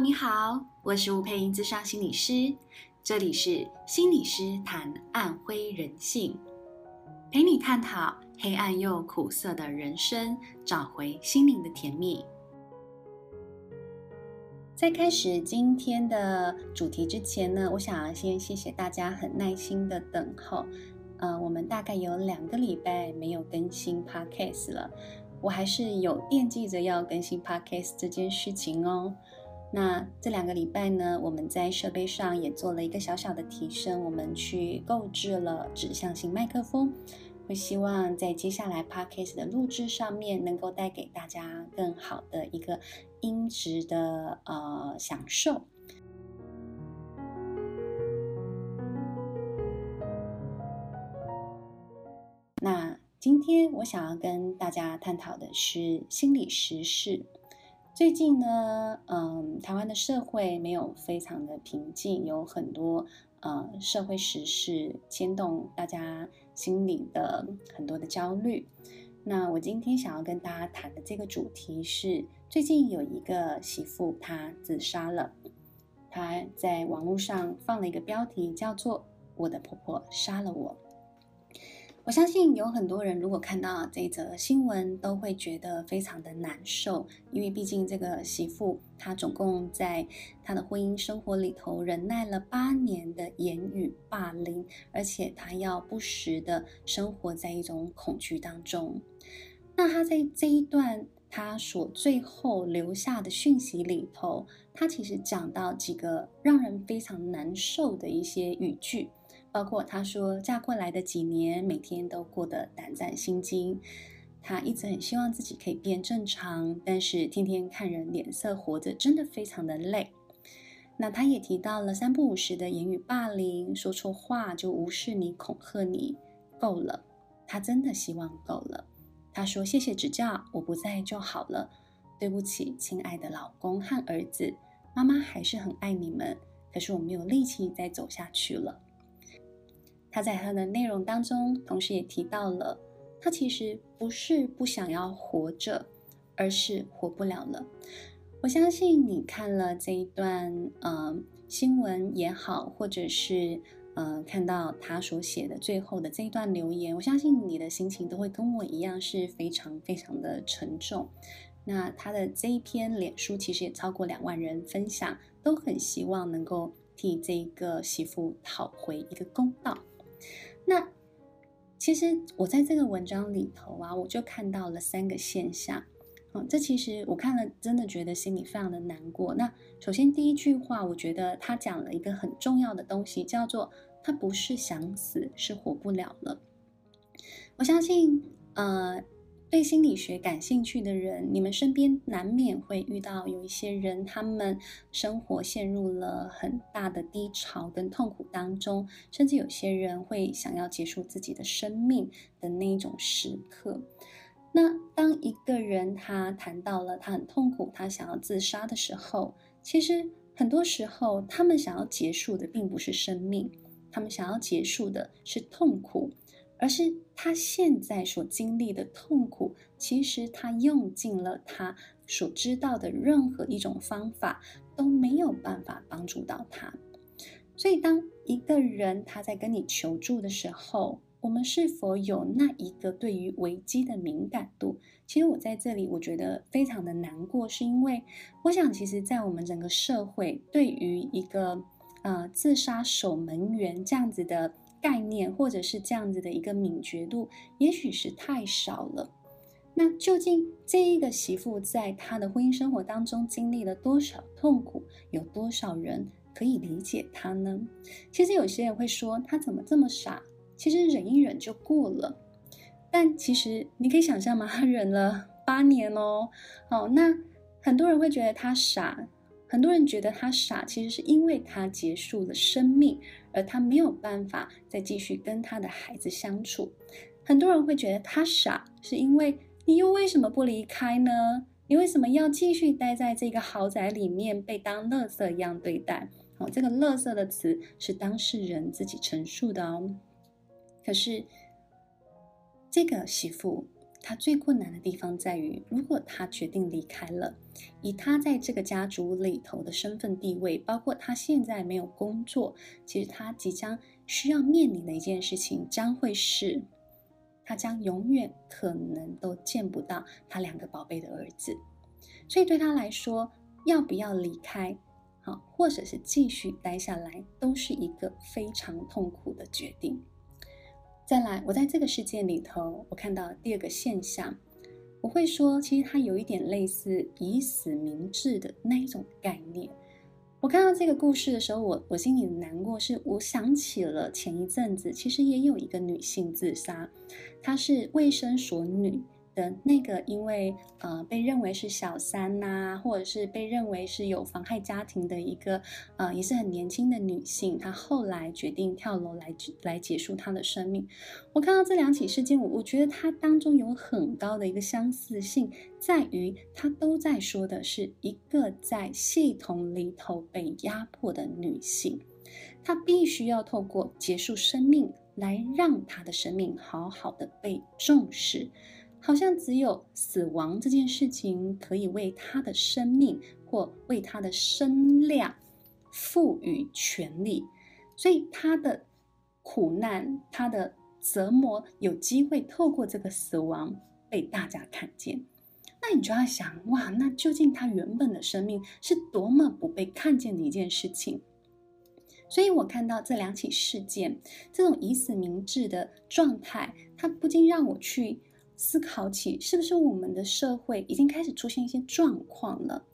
你好，我是吴姵莹，咨商心理师，这里是心理师谈暗灰人性，陪你探讨黑暗又苦涩的人生，找回心灵的甜蜜。在开始今天的主题之前呢，我想要先谢谢大家很耐心的等候。呃，我们大概有两个礼拜没有更新 Podcast 了，我还是有惦记着要更新 Podcast 这件事情哦。那这两个礼拜呢，我们在设备上也做了一个小小的提升，我们去购置了指向性麦克风，会希望在接下来 Podcast 的录制上面能够带给大家更好的一个音质的呃享受。那今天我想要跟大家探讨的是心理时事。最近呢，嗯，台湾的社会没有非常的平静，有很多呃社会时事牵动大家心里的很多的焦虑。那我今天想要跟大家谈的这个主题是，最近有一个媳妇她自杀了，她在网络上放了一个标题，叫做“我的婆婆杀了我”。我相信有很多人如果看到这则新闻，都会觉得非常的难受，因为毕竟这个媳妇她总共在她的婚姻生活里头忍耐了八年的言语霸凌，而且她要不时的生活在一种恐惧当中。那她在这一段她所最后留下的讯息里头，她其实讲到几个让人非常难受的一些语句。包括她说，嫁过来的几年，每天都过得胆战心惊。她一直很希望自己可以变正常，但是天天看人脸色活着，真的非常的累。那她也提到了三不五时的言语霸凌，说错话就无视你、恐吓你，够了。她真的希望够了。她说：“谢谢指教，我不在就好了。对不起，亲爱的老公和儿子，妈妈还是很爱你们，可是我没有力气再走下去了。”他在他的内容当中，同时也提到了，他其实不是不想要活着，而是活不了了。我相信你看了这一段呃新闻也好，或者是呃看到他所写的最后的这一段留言，我相信你的心情都会跟我一样是非常非常的沉重。那他的这一篇脸书其实也超过两万人分享，都很希望能够替这个媳妇讨回一个公道。那其实我在这个文章里头啊，我就看到了三个现象。嗯，这其实我看了，真的觉得心里非常的难过。那首先第一句话，我觉得他讲了一个很重要的东西，叫做他不是想死，是活不了了。我相信，呃。对心理学感兴趣的人，你们身边难免会遇到有一些人，他们生活陷入了很大的低潮跟痛苦当中，甚至有些人会想要结束自己的生命的那一种时刻。那当一个人他谈到了他很痛苦，他想要自杀的时候，其实很多时候他们想要结束的并不是生命，他们想要结束的是痛苦。而是他现在所经历的痛苦，其实他用尽了他所知道的任何一种方法，都没有办法帮助到他。所以，当一个人他在跟你求助的时候，我们是否有那一个对于危机的敏感度？其实我在这里，我觉得非常的难过，是因为我想，其实，在我们整个社会，对于一个呃自杀守门员这样子的。概念，或者是这样子的一个敏觉度，也许是太少了。那究竟这一个媳妇在她的婚姻生活当中经历了多少痛苦？有多少人可以理解她呢？其实有些人会说她怎么这么傻？其实忍一忍就过了。但其实你可以想象吗？她忍了八年哦。好，那很多人会觉得她傻。很多人觉得他傻，其实是因为他结束了生命，而他没有办法再继续跟他的孩子相处。很多人会觉得他傻，是因为你又为什么不离开呢？你为什么要继续待在这个豪宅里面，被当垃圾一样对待？哦，这个“垃圾”的词是当事人自己陈述的哦。可是这个媳妇，他最困难的地方在于，如果他决定离开了，以他在这个家族里头的身份地位，包括他现在没有工作，其实他即将需要面临的一件事情，将会是，他将永远可能都见不到他两个宝贝的儿子。所以对他来说，要不要离开，好，或者是继续待下来，都是一个非常痛苦的决定。再来，我在这个事件里头，我看到第二个现象，我会说，其实它有一点类似以死明志的那一种概念。我看到这个故事的时候，我我心里的难过是，我想起了前一阵子，其实也有一个女性自杀，她是卫生所女。那个，因为呃被认为是小三呐、或者是被认为是有妨害家庭的一个呃也是很年轻的女性，她后来决定跳楼来来结束她的生命。我看到这两起事件，我我觉得它当中有很高的一个相似性，在于它都在说的是一个在系统里头被压迫的女性，她必须要透过结束生命来让她的生命好好的被重视。好像只有死亡这件事情可以为他的生命或为他的身量赋予权利，所以他的苦难、他的折磨有机会透过这个死亡被大家看见。那你就要想，哇，那究竟他原本的生命是多么不被看见的一件事情？所以我看到这两起事件，这种以死明志的状态，它不禁让我去。思考起，是不是我们的社会已经开始出现一些状况了？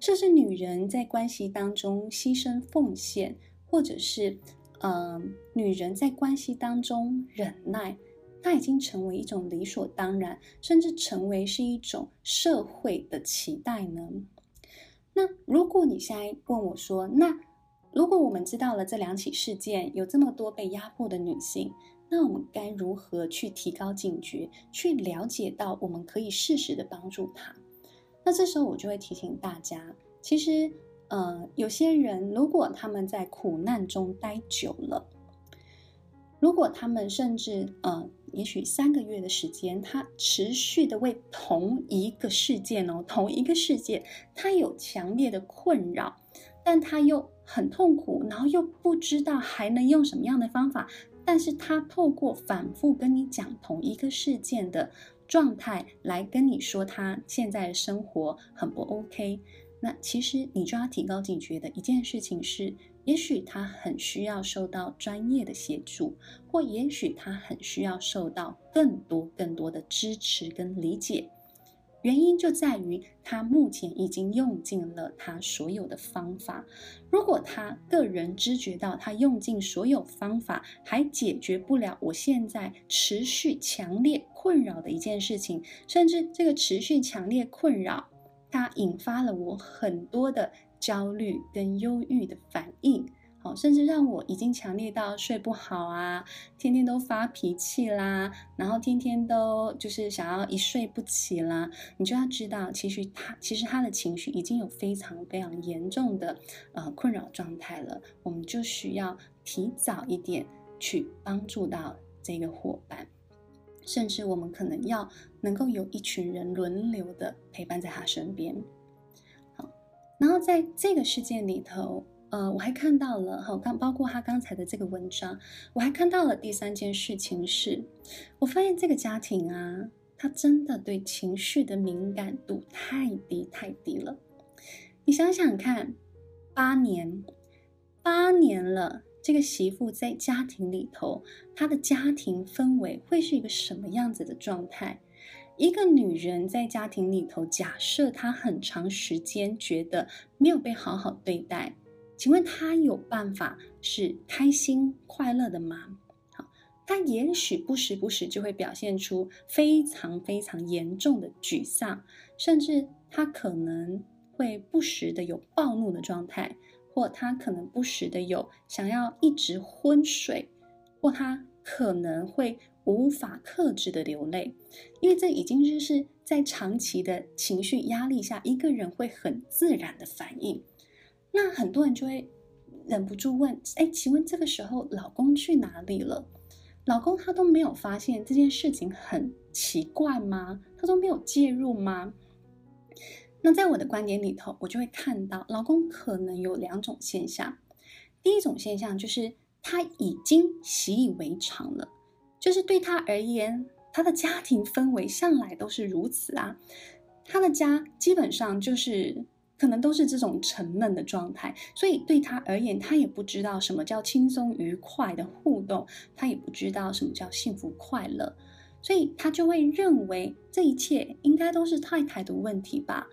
是不是女人在关系当中牺牲奉献，或者是，嗯、女人在关系当中忍耐，它已经成为一种理所当然，甚至成为是一种社会的期待呢？那如果你现在问我说，那如果我们知道了这两起事件，有这么多被压迫的女性，那我们该如何去提高警觉，去了解到我们可以适时的帮助他？那这时候我就会提醒大家，其实，呃，有些人如果他们在苦难中待久了，如果他们甚至，呃，也许三个月的时间，他持续的为同一个事件哦，同一个事件，他有强烈的困扰，但他又很痛苦，然后又不知道还能用什么样的方法。但是他透过反复跟你讲同一个事件的状态来跟你说他现在的生活很不 OK，那其实你就要提高警觉的一件事情是，也许他很需要受到专业的协助，或也许他很需要受到更多更多的支持跟理解。原因就在于他目前已经用尽了他所有的方法。如果他个人知觉到他用尽所有方法还解决不了我现在持续强烈困扰的一件事情，甚至这个持续强烈困扰，它引发了我很多的焦虑跟忧郁的反应。好，甚至让我已经强烈到睡不好啊，天天都发脾气啦，然后天天都就是想要一睡不起啦。你就要知道，其实他其实他的情绪已经有非常非常严重的呃困扰状态了。我们就需要提早一点去帮助到这个伙伴，甚至我们可能要能够有一群人轮流的陪伴在他身边。好，然后在这个事件里头。呃，我还看到了，好，刚包括他刚才的这个文章，我还看到了第三件事情是，我发现这个家庭啊，他真的对情绪的敏感度太低太低了。你想想看，八年，八年了，这个媳妇在家庭里头，她的家庭氛围会是一个什么样子的状态？一个女人在家庭里头，假设她很长时间觉得没有被好好对待。请问他有办法是开心快乐的吗？好，他也许不时不时就会表现出非常非常严重的沮丧，甚至他可能会不时的有暴怒的状态，或他可能不时的有想要一直昏睡，或他可能会无法克制的流泪，因为这已经就是在长期的情绪压力下，一个人会很自然的反应。那很多人就会忍不住问：哎，请问这个时候老公去哪里了？老公他都没有发现这件事情很奇怪吗？他都没有介入吗？那在我的观点里头，我就会看到老公可能有两种现象。第一种现象就是他已经习以为常了，就是对他而言，他的家庭氛围向来都是如此啊，他的家基本上就是。可能都是这种沉闷的状态，所以对他而言，他也不知道什么叫轻松愉快的互动，他也不知道什么叫幸福快乐，所以他就会认为这一切应该都是太太的问题吧？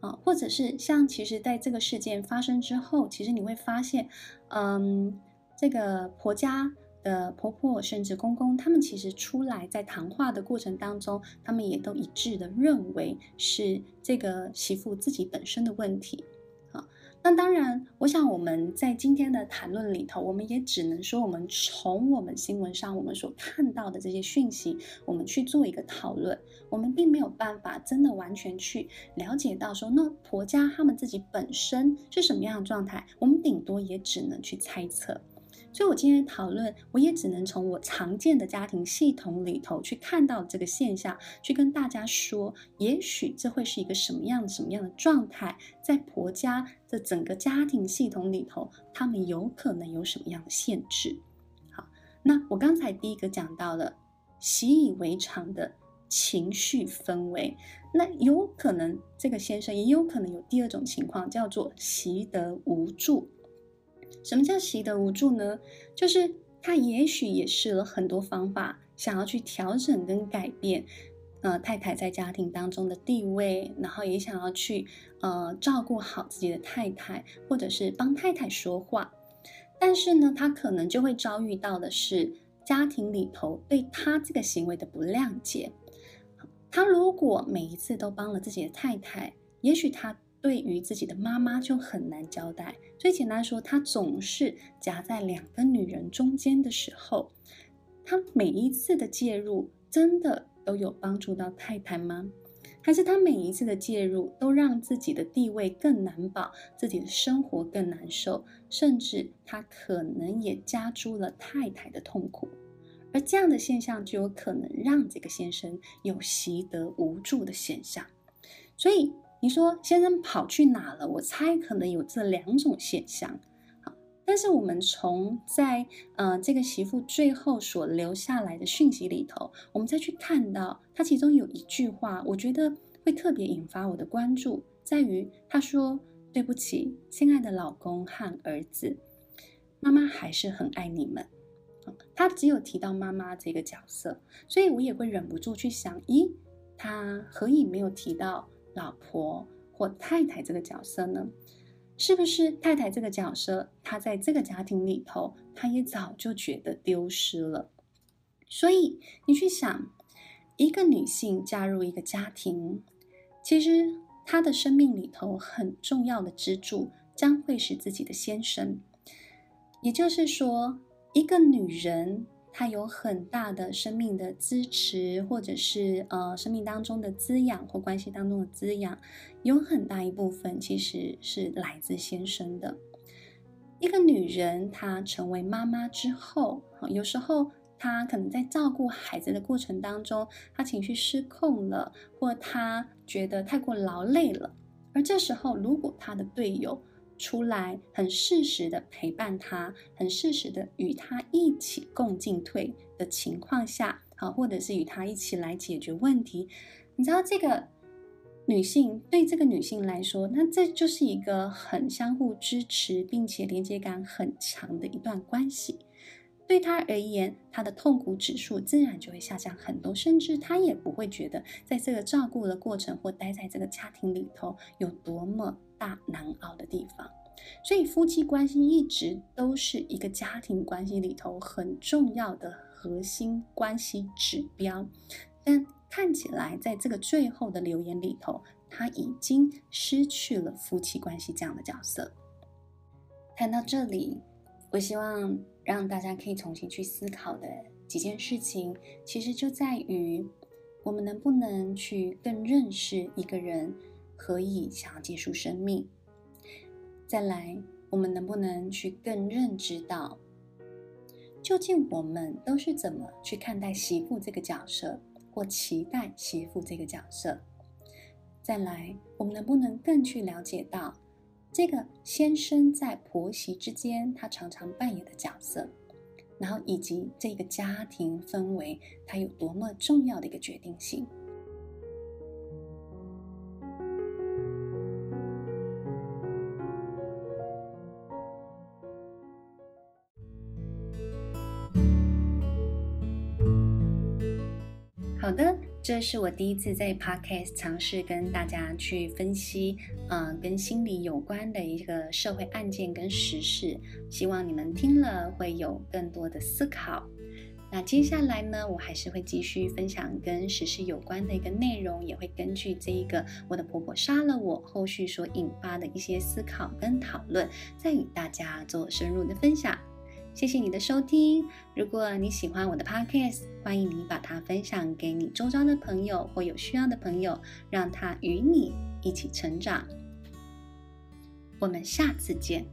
啊，或者是像其实在这个事件发生之后，其实你会发现，嗯，这个婆家。的婆婆甚至公公，他们其实出来在谈话的过程当中，他们也都一致的认为是这个媳妇自己本身的问题。好，那当然，我想我们在今天的谈论里头，我们也只能说，我们从我们新闻上我们所看到的这些讯息，我们去做一个讨论，我们并没有办法真的完全去了解到说，那婆家他们自己本身是什么样的状态，我们顶多也只能去猜测。所以，我今天讨论，我也只能从我常见的家庭系统里头去看到这个现象，去跟大家说，也许这会是一个什么样、什么样的状态，在婆家的整个家庭系统里头，他们有可能有什么样的限制。好，那我刚才第一个讲到了习以为常的情绪氛围，那有可能这个先生也有可能有第二种情况，叫做习得无助。什么叫习得无助呢？就是他也许也试了很多方法，想要去调整跟改变，呃，太太在家庭当中的地位，然后也想要去呃照顾好自己的太太，或者是帮太太说话。但是呢，他可能就会遭遇到的是家庭里头对他这个行为的不谅解。他如果每一次都帮了自己的太太，也许他。对于自己的妈妈就很难交代。最简单说，他总是夹在两个女人中间的时候，他每一次的介入真的都有帮助到太太吗？还是他每一次的介入都让自己的地位更难保，自己的生活更难受，甚至他可能也加诸了太太的痛苦？而这样的现象就有可能让这个先生有习得无助的现象。所以。你说先生跑去哪了？我猜可能有这两种现象。好，但是我们从在呃这个媳妇最后所留下来的讯息里头，我们再去看到她其中有一句话，我觉得会特别引发我的关注，在于她说：“对不起，亲爱的老公和儿子，妈妈还是很爱你们。”她只有提到妈妈这个角色，所以我也会忍不住去想：咦，她何以没有提到？老婆或太太这个角色呢？是不是太太这个角色，她在这个家庭里头，她也早就觉得丢失了。所以你去想，一个女性加入一个家庭，其实她的生命里头很重要的支柱将会是自己的先生。也就是说，一个女人。他有很大的生命的支持，或者是呃生命当中的滋养或关系当中的滋养，有很大一部分其实是来自先生的。一个女人她成为妈妈之后，有时候她可能在照顾孩子的过程当中，她情绪失控了，或她觉得太过劳累了，而这时候如果她的队友，出来很适时的陪伴他，很适时的与他一起共进退的情况下，啊，或者是与他一起来解决问题。你知道这个女性对这个女性来说，那这就是一个很相互支持，并且连接感很强的一段关系。对她而言，她的痛苦指数自然就会下降很多，甚至她也不会觉得在这个照顾的过程或待在这个家庭里头有多么。大难熬的地方，所以夫妻关系一直都是一个家庭关系里头很重要的核心关系指标。但看起来，在这个最后的留言里头，他已经失去了夫妻关系这样的角色。谈到这里，我希望让大家可以重新去思考的几件事情，其实就在于我们能不能去更认识一个人。何以想要结束生命？再来，我们能不能去更认知到，究竟我们都是怎么去看待媳妇这个角色，或期待媳妇这个角色？再来，我们能不能更去了解到这个先生在婆媳之间他常常扮演的角色，然后以及这个家庭氛围它有多么重要的一个决定性？好的，这是我第一次在 Podcast 尝试跟大家去分析，嗯、跟心理有关的一个社会案件跟时事，希望你们听了会有更多的思考。那接下来呢，我还是会继续分享跟时事有关的一个内容，也会根据这一个我的婆婆杀了我后续所引发的一些思考跟讨论，再与大家做深入的分享。谢谢你的收听。如果你喜欢我的 podcast，欢迎你把它分享给你周遭的朋友或有需要的朋友，让他与你一起成长。我们下次见。